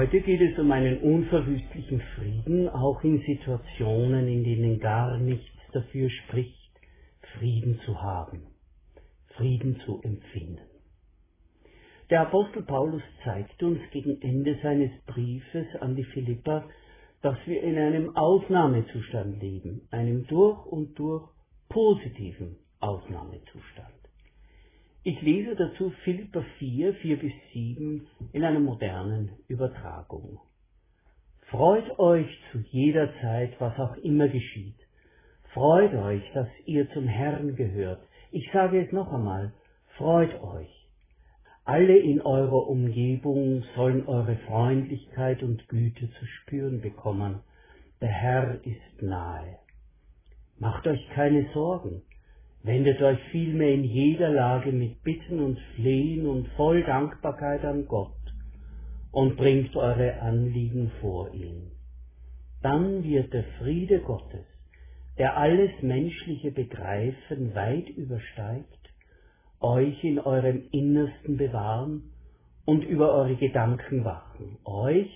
Heute geht es um einen unverwüstlichen Frieden, auch in Situationen, in denen gar nichts dafür spricht, Frieden zu haben, Frieden zu empfinden. Der Apostel Paulus zeigt uns gegen Ende seines Briefes an die Philipper, dass wir in einem Ausnahmezustand leben, einem durch und durch positiven Ausnahmezustand. Ich lese dazu Philipper 4, 4 bis 7 in einer modernen Übertragung. Freut euch zu jeder Zeit, was auch immer geschieht. Freut euch, dass ihr zum Herrn gehört. Ich sage es noch einmal, freut euch. Alle in eurer Umgebung sollen eure Freundlichkeit und Güte zu spüren bekommen. Der Herr ist nahe. Macht euch keine Sorgen Wendet euch vielmehr in jeder Lage mit Bitten und Flehen und voll Dankbarkeit an Gott und bringt eure Anliegen vor ihn. Dann wird der Friede Gottes, der alles menschliche Begreifen weit übersteigt, euch in eurem Innersten bewahren und über eure Gedanken wachen, euch,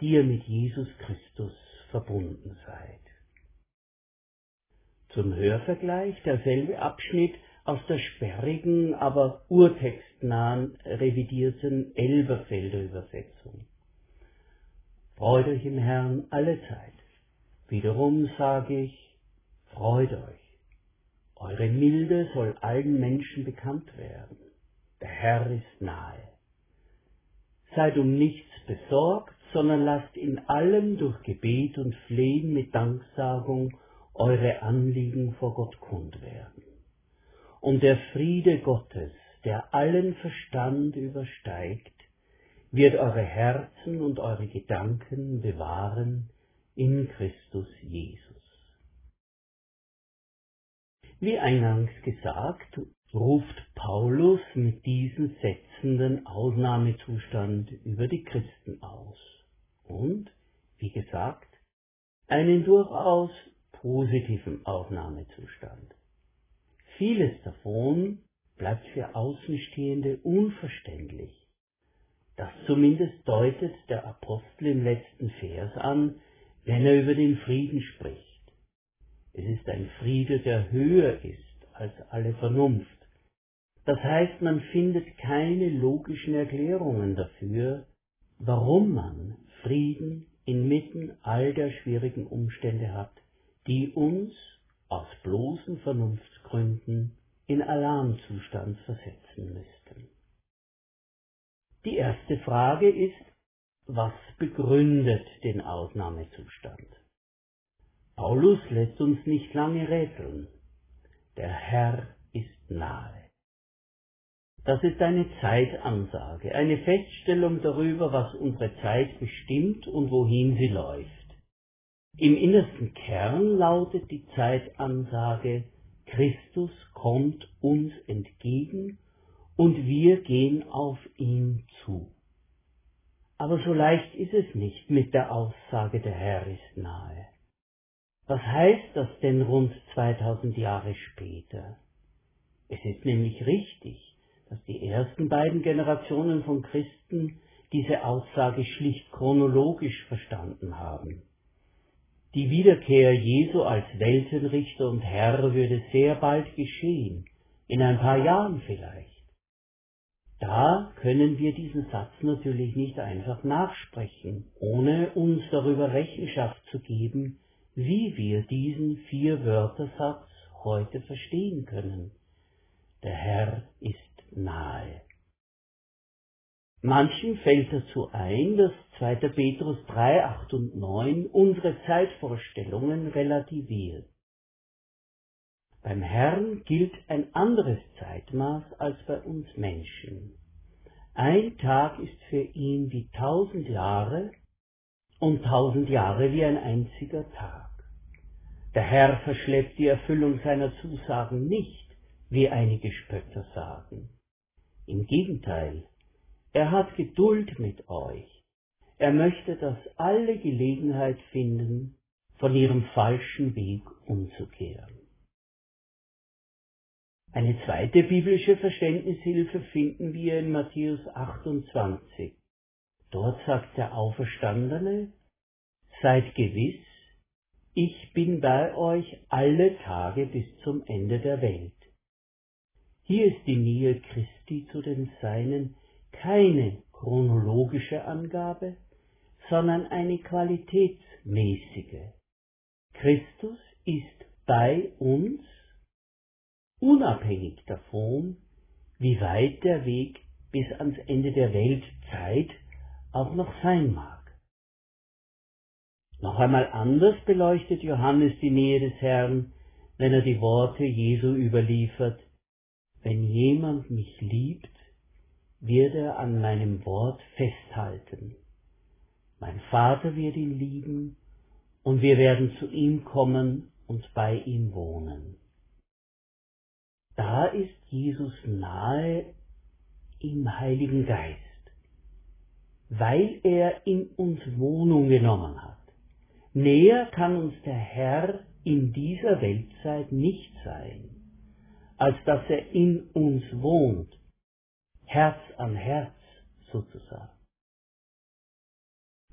die ihr mit Jesus Christus verbunden seid. Zum Hörvergleich derselbe Abschnitt aus der sperrigen, aber urtextnahen revidierten Elberfelder Übersetzung. Freut euch im Herrn alle Zeit. Wiederum sage ich, freut euch. Eure Milde soll allen Menschen bekannt werden. Der Herr ist nahe. Seid um nichts besorgt, sondern lasst in allem durch Gebet und Flehen mit Danksagung eure Anliegen vor Gott kund werden. Und der Friede Gottes, der allen Verstand übersteigt, wird eure Herzen und eure Gedanken bewahren in Christus Jesus. Wie eingangs gesagt, ruft Paulus mit diesen Sätzen den Ausnahmezustand über die Christen aus und, wie gesagt, einen durchaus positiven Aufnahmezustand. Vieles davon bleibt für Außenstehende unverständlich. Das zumindest deutet der Apostel im letzten Vers an, wenn er über den Frieden spricht. Es ist ein Friede, der höher ist als alle Vernunft. Das heißt, man findet keine logischen Erklärungen dafür, warum man Frieden inmitten all der schwierigen Umstände hat, die uns aus bloßen Vernunftsgründen in Alarmzustand versetzen müssten. Die erste Frage ist, was begründet den Ausnahmezustand? Paulus lässt uns nicht lange rätseln. Der Herr ist nahe. Das ist eine Zeitansage, eine Feststellung darüber, was unsere Zeit bestimmt und wohin sie läuft. Im innersten Kern lautet die Zeitansage, Christus kommt uns entgegen und wir gehen auf ihn zu. Aber so leicht ist es nicht mit der Aussage, der Herr ist nahe. Was heißt das denn rund 2000 Jahre später? Es ist nämlich richtig, dass die ersten beiden Generationen von Christen diese Aussage schlicht chronologisch verstanden haben. Die Wiederkehr Jesu als Weltenrichter und Herr würde sehr bald geschehen, in ein paar Jahren vielleicht. Da können wir diesen Satz natürlich nicht einfach nachsprechen, ohne uns darüber Rechenschaft zu geben, wie wir diesen Vier-Wörter-Satz heute verstehen können. Der Herr ist nahe. Manchen fällt dazu ein, dass 2. Petrus 3, 8 und 9 unsere Zeitvorstellungen relativiert. Beim Herrn gilt ein anderes Zeitmaß als bei uns Menschen. Ein Tag ist für ihn wie tausend Jahre und tausend Jahre wie ein einziger Tag. Der Herr verschleppt die Erfüllung seiner Zusagen nicht, wie einige Spötter sagen. Im Gegenteil, er hat Geduld mit euch. Er möchte, dass alle Gelegenheit finden, von ihrem falschen Weg umzukehren. Eine zweite biblische Verständnishilfe finden wir in Matthäus 28, Dort sagt der Auferstandene, seid gewiss, ich bin bei euch alle Tage bis zum Ende der Welt. Hier ist die Nähe Christi zu den Seinen keine chronologische Angabe, sondern eine qualitätsmäßige. Christus ist bei uns, unabhängig davon, wie weit der Weg bis ans Ende der Weltzeit auch noch sein mag. Noch einmal anders beleuchtet Johannes die Nähe des Herrn, wenn er die Worte Jesu überliefert, wenn jemand mich liebt, wird er an meinem Wort festhalten. Mein Vater wird ihn lieben, und wir werden zu ihm kommen und bei ihm wohnen. Da ist Jesus nahe im Heiligen Geist, weil er in uns Wohnung genommen hat. Näher kann uns der Herr in dieser Weltzeit nicht sein, als dass er in uns wohnt, Herz an Herz sozusagen.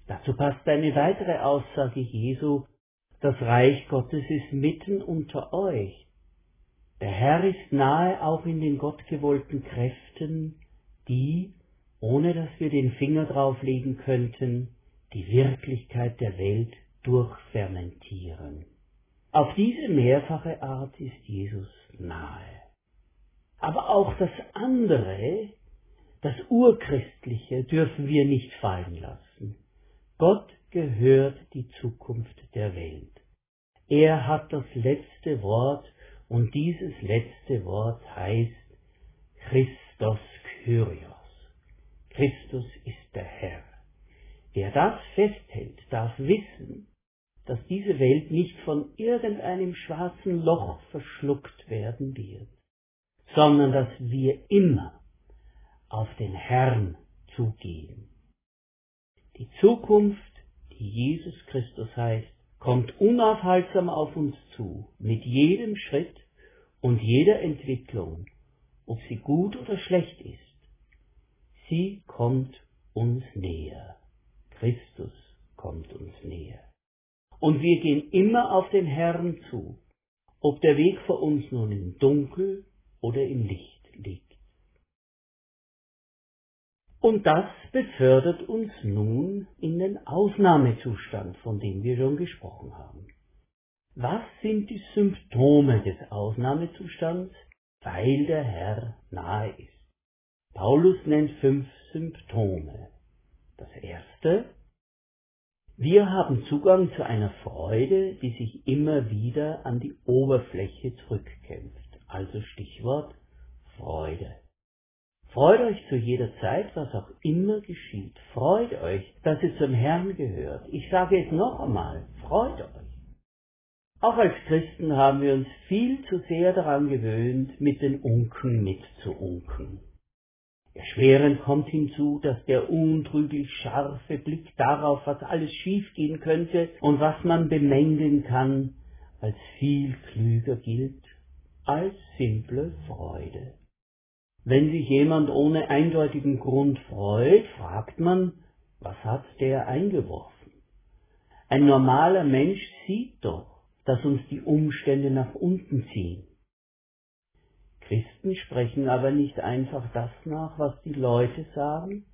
Dazu passt eine weitere Aussage Jesu, das Reich Gottes ist mitten unter euch. Der Herr ist nahe auch in den gottgewollten Kräften, die, ohne dass wir den Finger drauflegen könnten, die Wirklichkeit der Welt durchfermentieren. Auf diese mehrfache Art ist Jesus nahe. Aber auch das andere, das Urchristliche, dürfen wir nicht fallen lassen. Gott gehört die Zukunft der Welt. Er hat das letzte Wort und dieses letzte Wort heißt Christos Kyrios. Christus ist der Herr. Wer das festhält, darf wissen, dass diese Welt nicht von irgendeinem schwarzen Loch verschluckt werden wird, sondern dass wir immer auf den Herrn zugehen. Die Zukunft, die Jesus Christus heißt, kommt unaufhaltsam auf uns zu, mit jedem Schritt und jeder Entwicklung, ob sie gut oder schlecht ist. Sie kommt uns näher. Christus kommt uns näher. Und wir gehen immer auf den Herrn zu, ob der Weg vor uns nun im Dunkel oder im Licht liegt. Und das befördert uns nun in den Ausnahmezustand, von dem wir schon gesprochen haben. Was sind die Symptome des Ausnahmezustands, weil der Herr nahe ist? Paulus nennt fünf Symptome. Das erste, wir haben Zugang zu einer Freude, die sich immer wieder an die Oberfläche zurückkämpft. Also Stichwort Freude. Freut euch zu jeder Zeit, was auch immer geschieht. Freut euch, dass ihr zum Herrn gehört. Ich sage es noch einmal, freut euch. Auch als Christen haben wir uns viel zu sehr daran gewöhnt, mit den Unken mitzuunken. Erschwerend kommt hinzu, dass der untrüglich scharfe Blick darauf, was alles schiefgehen könnte und was man bemängeln kann, als viel klüger gilt als simple Freude. Wenn sich jemand ohne eindeutigen Grund freut, fragt man, was hat der eingeworfen? Ein normaler Mensch sieht doch, dass uns die Umstände nach unten ziehen. Christen sprechen aber nicht einfach das nach, was die Leute sagen,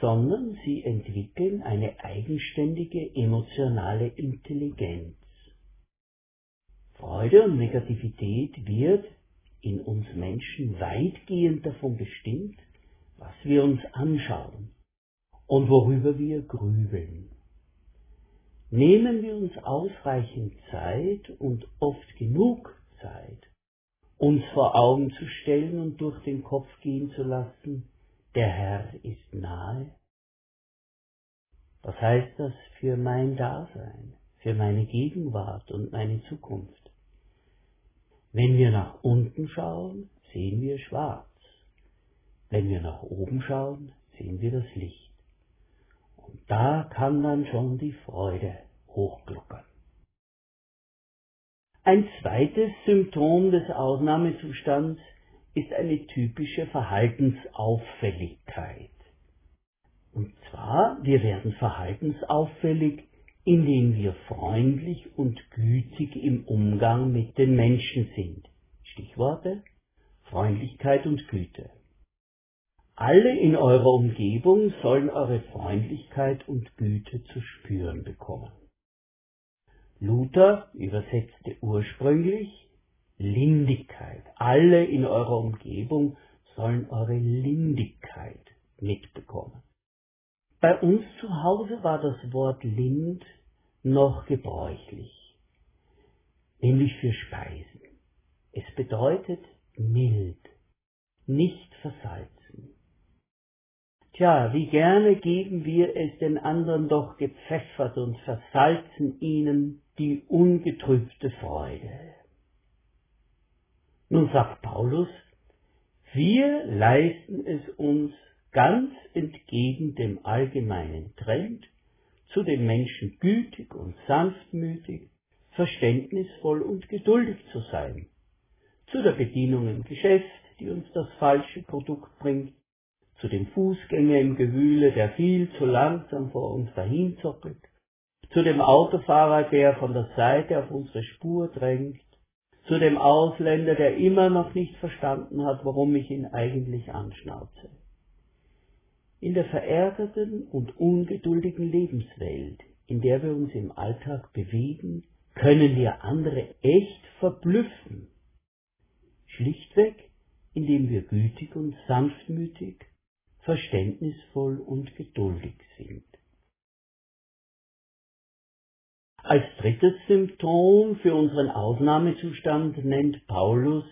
sondern sie entwickeln eine eigenständige emotionale Intelligenz. Freude und Negativität wird in uns Menschen weitgehend davon bestimmt, was wir uns anschauen und worüber wir grübeln. Nehmen wir uns ausreichend Zeit und oft genug Zeit, uns vor Augen zu stellen und durch den Kopf gehen zu lassen, der Herr ist nahe? Was heißt das für mein Dasein, für meine Gegenwart und meine Zukunft? Wenn wir nach unten schauen, sehen wir schwarz. Wenn wir nach oben schauen, sehen wir das Licht. Und da kann dann schon die Freude hochgluckern. Ein zweites Symptom des Ausnahmezustands ist eine typische Verhaltensauffälligkeit. Und zwar, wir werden verhaltensauffällig, indem wir freundlich und gütig im Umgang mit den Menschen sind. Stichworte Freundlichkeit und Güte. Alle in eurer Umgebung sollen eure Freundlichkeit und Güte zu spüren bekommen. Luther übersetzte ursprünglich Lindigkeit. Alle in eurer Umgebung sollen eure Lindigkeit mitbekommen. Bei uns zu Hause war das Wort lind noch gebräuchlich, nämlich für Speisen. Es bedeutet mild, nicht versalzen. Tja, wie gerne geben wir es den anderen doch gepfeffert und versalzen ihnen die ungetrübte Freude. Nun sagt Paulus, wir leisten es uns ganz entgegen dem allgemeinen Trend, zu den Menschen gütig und sanftmütig, verständnisvoll und geduldig zu sein, zu der Bedienung im Geschäft, die uns das falsche Produkt bringt, zu dem Fußgänger im Gewühle, der viel zu langsam vor uns dahinzockelt, zu dem Autofahrer, der von der Seite auf unsere Spur drängt, zu dem Ausländer, der immer noch nicht verstanden hat, warum ich ihn eigentlich anschnauze. In der verärgerten und ungeduldigen Lebenswelt, in der wir uns im Alltag bewegen, können wir andere echt verblüffen. Schlichtweg, indem wir gütig und sanftmütig, verständnisvoll und geduldig sind. Als drittes Symptom für unseren Ausnahmezustand nennt Paulus,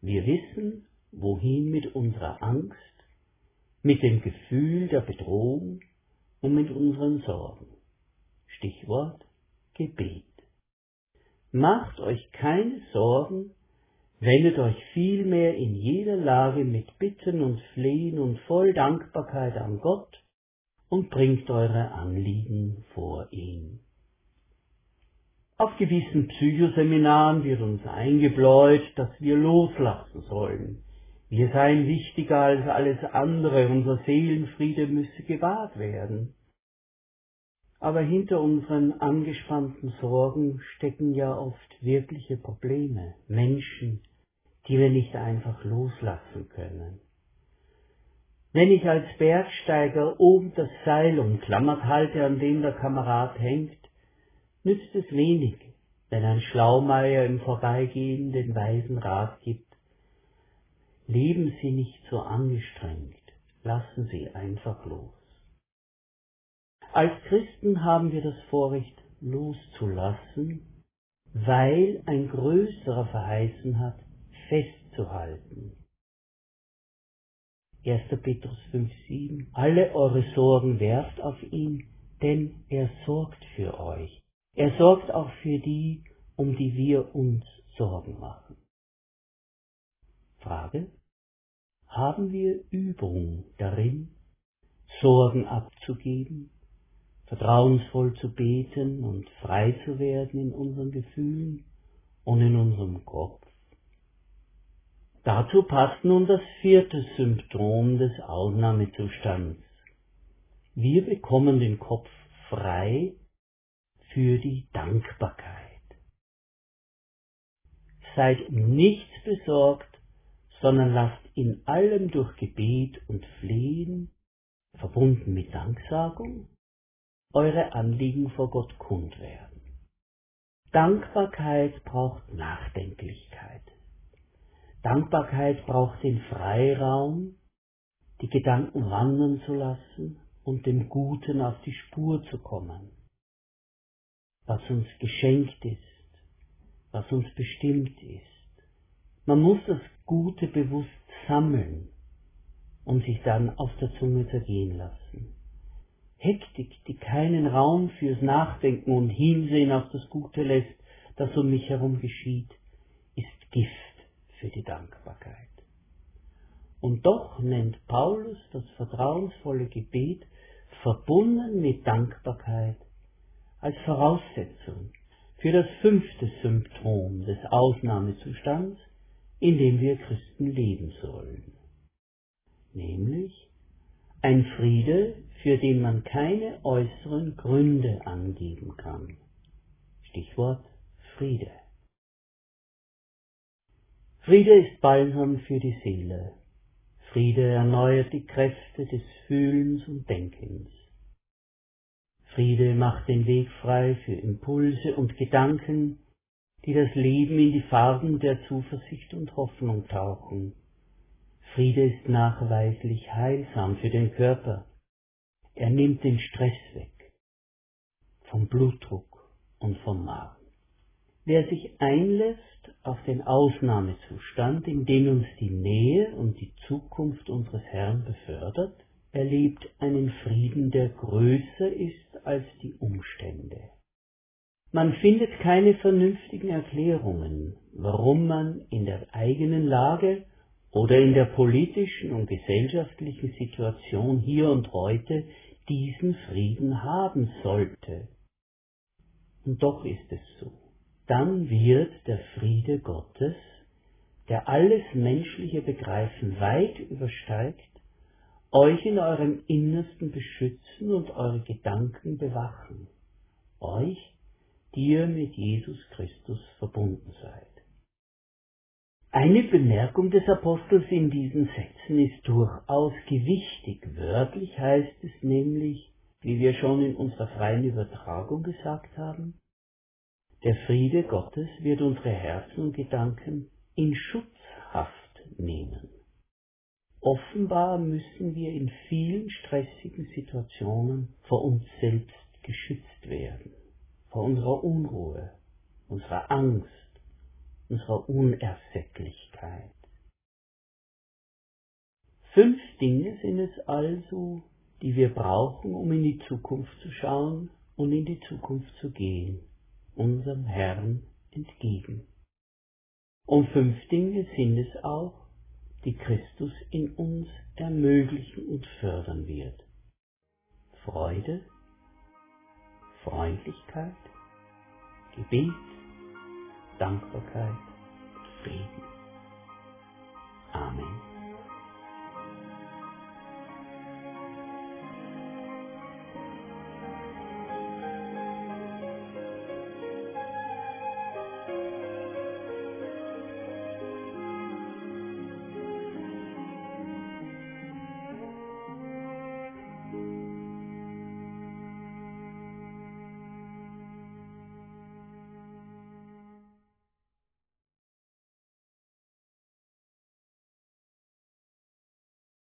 wir wissen, wohin mit unserer Angst, mit dem Gefühl der Bedrohung und mit unseren Sorgen. Stichwort Gebet. Macht euch keine Sorgen, wendet euch vielmehr in jeder Lage mit Bitten und Flehen und voll Dankbarkeit an Gott und bringt eure Anliegen vor ihn. Auf gewissen Psychoseminaren wird uns eingebläut, dass wir loslassen sollen. Wir seien wichtiger als alles andere, unser Seelenfriede müsse gewahrt werden. Aber hinter unseren angespannten Sorgen stecken ja oft wirkliche Probleme, Menschen, die wir nicht einfach loslassen können. Wenn ich als Bergsteiger oben das Seil umklammert halte, an dem der Kamerad hängt, nützt es wenig, wenn ein Schlaumeier im Vorbeigehen den weisen Rat gibt. Leben Sie nicht so angestrengt, lassen Sie einfach los. Als Christen haben wir das Vorrecht loszulassen, weil ein Größerer verheißen hat, festzuhalten. 1. Petrus 5,7 Alle eure Sorgen werft auf ihn, denn er sorgt für euch. Er sorgt auch für die, um die wir uns Sorgen machen. Frage Haben wir Übung darin, Sorgen abzugeben, vertrauensvoll zu beten und frei zu werden in unseren Gefühlen und in unserem Kopf? Dazu passt nun das vierte Symptom des Ausnahmezustands. Wir bekommen den Kopf frei für die Dankbarkeit. Seid nichts besorgt, sondern lasst in allem durch Gebet und Flehen, verbunden mit Danksagung, eure Anliegen vor Gott kund werden. Dankbarkeit braucht Nachdenklichkeit. Dankbarkeit braucht den Freiraum, die Gedanken wandern zu lassen und dem Guten auf die Spur zu kommen. Was uns geschenkt ist, was uns bestimmt ist. Man muss das Gute bewusst sammeln und sich dann auf der Zunge zergehen lassen. Hektik, die keinen Raum fürs Nachdenken und Hinsehen auf das Gute lässt, das um mich herum geschieht, ist Gift für die Dankbarkeit. Und doch nennt Paulus das vertrauensvolle Gebet verbunden mit Dankbarkeit als Voraussetzung für das fünfte Symptom des Ausnahmezustands, in dem wir Christen leben sollen, nämlich Ein Friede, für den man keine äußeren Gründe angeben kann. Stichwort Friede. Friede ist Balsam für die Seele. Friede erneuert die Kräfte des Fühlens und Denkens. Friede macht den Weg frei für Impulse und Gedanken, die das Leben in die Farben der Zuversicht und Hoffnung tauchen. Friede ist nachweislich heilsam für den Körper. Er nimmt den Stress weg vom Blutdruck und vom Magen. Wer sich einlässt auf den Ausnahmezustand, in den uns die Nähe und die Zukunft unseres Herrn befördert, erlebt einen Frieden, der größer ist als die Umstände. Man findet keine vernünftigen Erklärungen, warum man in der eigenen Lage oder in der politischen und gesellschaftlichen Situation hier und heute diesen Frieden haben sollte. Und doch ist es so. Dann wird der Friede Gottes, der alles menschliche Begreifen weit übersteigt, euch in eurem Innersten beschützen und eure Gedanken bewachen, euch, ihr mit Jesus Christus verbunden seid. Eine Bemerkung des Apostels in diesen Sätzen ist durchaus gewichtig. Wörtlich heißt es nämlich, wie wir schon in unserer freien Übertragung gesagt haben, der Friede Gottes wird unsere Herzen und Gedanken in Schutzhaft nehmen. Offenbar müssen wir in vielen stressigen Situationen vor uns selbst geschützt werden, vor unserer Unruhe, unserer Angst, unserer Unersättlichkeit. Fünf Dinge sind es also, die wir brauchen, um in die Zukunft zu schauen und in die Zukunft zu gehen, unserem Herrn entgegen. Und fünf Dinge sind es auch, die Christus in uns ermöglichen und fördern wird. Freude, Freundlichkeit, Gebet, Dankbarkeit.